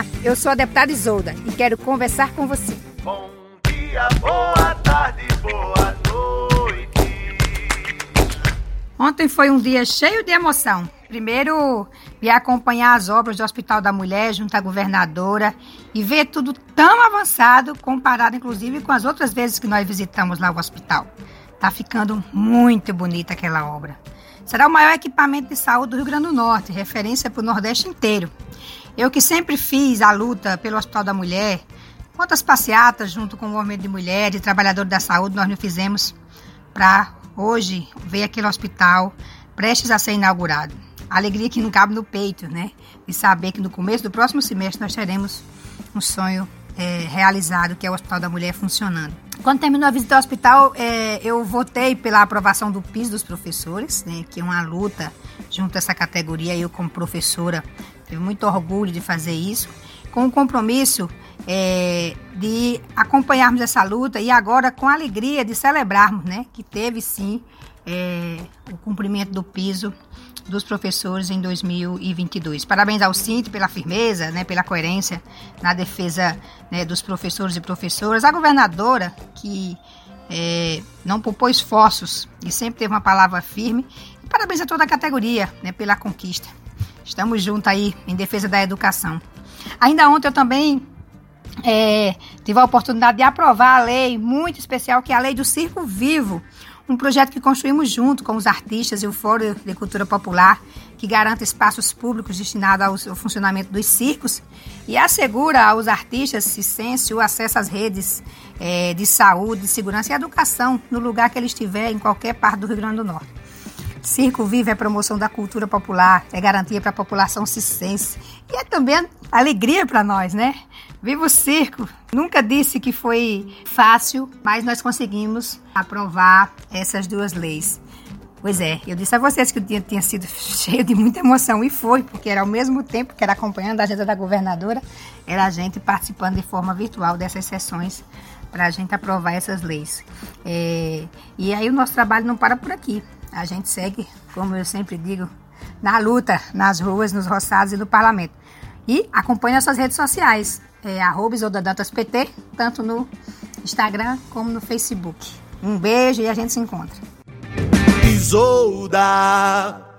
Olá, eu sou a deputada Isolda e quero conversar com você. Bom dia, boa tarde, boa noite. Ontem foi um dia cheio de emoção. Primeiro, vi acompanhar as obras do Hospital da Mulher junto à governadora e ver tudo tão avançado, comparado inclusive com as outras vezes que nós visitamos lá o hospital. Tá ficando muito bonita aquela obra. Será o maior equipamento de saúde do Rio Grande do Norte, referência para o Nordeste inteiro. Eu que sempre fiz a luta pelo Hospital da Mulher, quantas passeatas junto com o movimento de mulheres e trabalhadores da saúde nós não fizemos para hoje ver aquele hospital prestes a ser inaugurado. Alegria que não cabe no peito, né? De saber que no começo do próximo semestre nós teremos um sonho é, realizado, que é o Hospital da Mulher funcionando. Quando terminou a visita ao hospital, é, eu votei pela aprovação do piso dos professores, né, que é uma luta junto a essa categoria. Eu, como professora, tenho muito orgulho de fazer isso, com o compromisso é, de acompanharmos essa luta e agora com alegria de celebrarmos né, que teve sim é, o cumprimento do piso dos professores em 2022. Parabéns ao Cinto pela firmeza, né, pela coerência na defesa né, dos professores e professoras. A governadora, que é, não poupou esforços e sempre teve uma palavra firme. E parabéns a toda a categoria né, pela conquista. Estamos juntos aí em defesa da educação. Ainda ontem eu também é, tive a oportunidade de aprovar a lei muito especial, que é a lei do Circo Vivo, um projeto que construímos junto com os artistas e o Fórum de Cultura Popular, que garante espaços públicos destinados ao funcionamento dos circos e assegura aos artistas ciência o acesso às redes é, de saúde, segurança e educação no lugar que ele estiver, em qualquer parte do Rio Grande do Norte. Circo Vivo é promoção da cultura popular, é garantia para a população cicense e é também alegria para nós, né? Viva o circo! Nunca disse que foi fácil, mas nós conseguimos aprovar essas duas leis. Pois é, eu disse a vocês que o dia tinha sido cheio de muita emoção e foi, porque era ao mesmo tempo que era acompanhando a agenda da governadora, era a gente participando de forma virtual dessas sessões para a gente aprovar essas leis. É, e aí o nosso trabalho não para por aqui. A gente segue, como eu sempre digo, na luta, nas ruas, nos roçados e no parlamento. E acompanhe nossas redes sociais, é, PT, tanto no Instagram como no Facebook. Um beijo e a gente se encontra. Isolda.